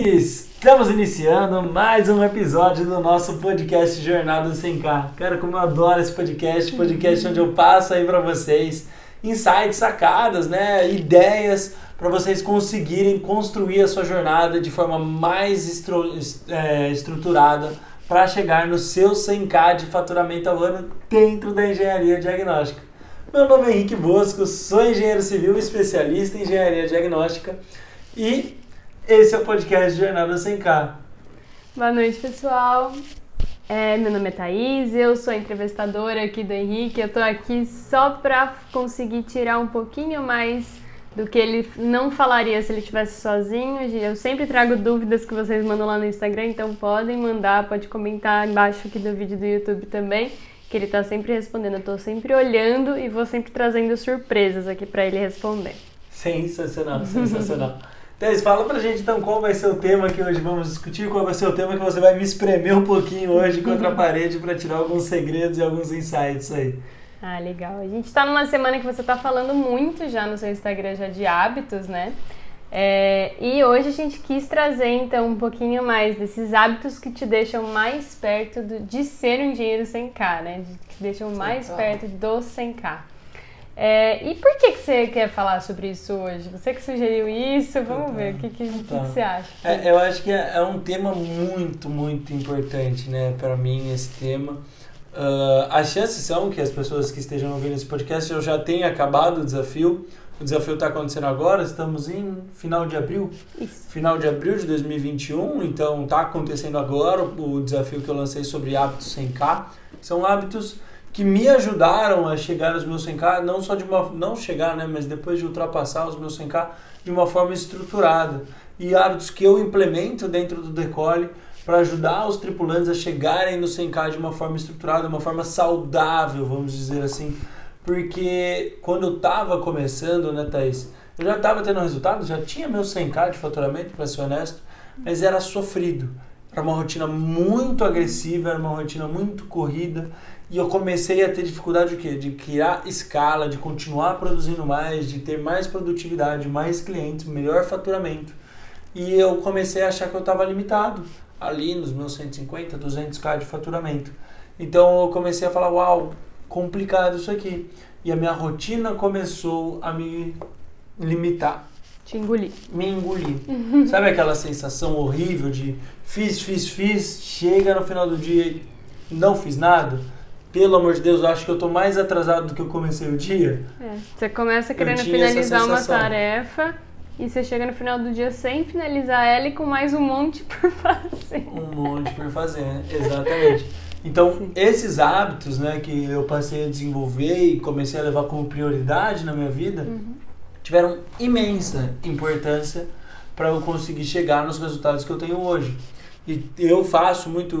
Estamos iniciando mais um episódio do nosso podcast Jornada Sem K. Cara, como eu adoro esse podcast, podcast onde eu passo aí para vocês insights, sacadas, né, ideias para vocês conseguirem construir a sua jornada de forma mais estru é, estruturada para chegar no seu 100k de faturamento ao ano dentro da engenharia diagnóstica. Meu nome é Henrique Bosco, sou engenheiro civil especialista em engenharia diagnóstica e esse é o podcast Jornada 100K. Boa noite, pessoal. É, meu nome é Thaís, eu sou entrevistadora aqui do Henrique. Eu tô aqui só para conseguir tirar um pouquinho mais do que ele não falaria se ele estivesse sozinho. Eu sempre trago dúvidas que vocês mandam lá no Instagram, então podem mandar, pode comentar embaixo aqui do vídeo do YouTube também que ele tá sempre respondendo. Eu tô sempre olhando e vou sempre trazendo surpresas aqui para ele responder. Sensacional, sensacional. Thais, fala pra gente então qual vai ser o tema que hoje vamos discutir, qual vai ser o tema que você vai me espremer um pouquinho hoje contra a parede para tirar alguns segredos e alguns insights aí. Ah, legal. A gente tá numa semana que você tá falando muito já no seu Instagram já de hábitos, né? É, e hoje a gente quis trazer então um pouquinho mais desses hábitos que te deixam mais perto do, de ser um engenheiro sem K, né? Que te deixam mais perto do 100K. É, e por que, que você quer falar sobre isso hoje? Você que sugeriu isso, vamos ver o que, que, que, que você acha. É, eu acho que é, é, um tema muito, muito importante, né, para mim, esse tema. Uh, as chances são que as pessoas que estejam ouvindo esse podcast eu já tenham acabado o desafio. O desafio está acontecendo agora, estamos em final de abril. Isso. Final de abril de 2021, então está acontecendo agora o desafio que eu lancei sobre hábitos 100K. São hábitos que me ajudaram a chegar nos meus 100K, não só de uma. não chegar, né, mas depois de ultrapassar os meus 100K de uma forma estruturada. E hábitos que eu implemento dentro do Decole para ajudar os tripulantes a chegarem no 100K de uma forma estruturada, uma forma saudável, vamos dizer assim porque quando eu estava começando, né, Thaís, eu já estava tendo resultado, já tinha meu 100k de faturamento, para ser honesto, mas era sofrido. Era uma rotina muito agressiva, era uma rotina muito corrida, e eu comecei a ter dificuldade de quê? De criar escala, de continuar produzindo mais, de ter mais produtividade, mais clientes, melhor faturamento. E eu comecei a achar que eu estava limitado ali nos meus 150, 200k de faturamento. Então eu comecei a falar, uau, complicado isso aqui. E a minha rotina começou a me limitar. Te engolir. Me engolir. Sabe aquela sensação horrível de fiz, fiz, fiz, chega no final do dia e não fiz nada? Pelo amor de Deus, eu acho que eu tô mais atrasado do que eu comecei o dia. É, você começa querendo finalizar uma tarefa e você chega no final do dia sem finalizar ela e com mais um monte por fazer. Um monte por fazer, exatamente. Então, esses hábitos né, que eu passei a desenvolver e comecei a levar como prioridade na minha vida uhum. Tiveram imensa importância para eu conseguir chegar nos resultados que eu tenho hoje. E eu faço muito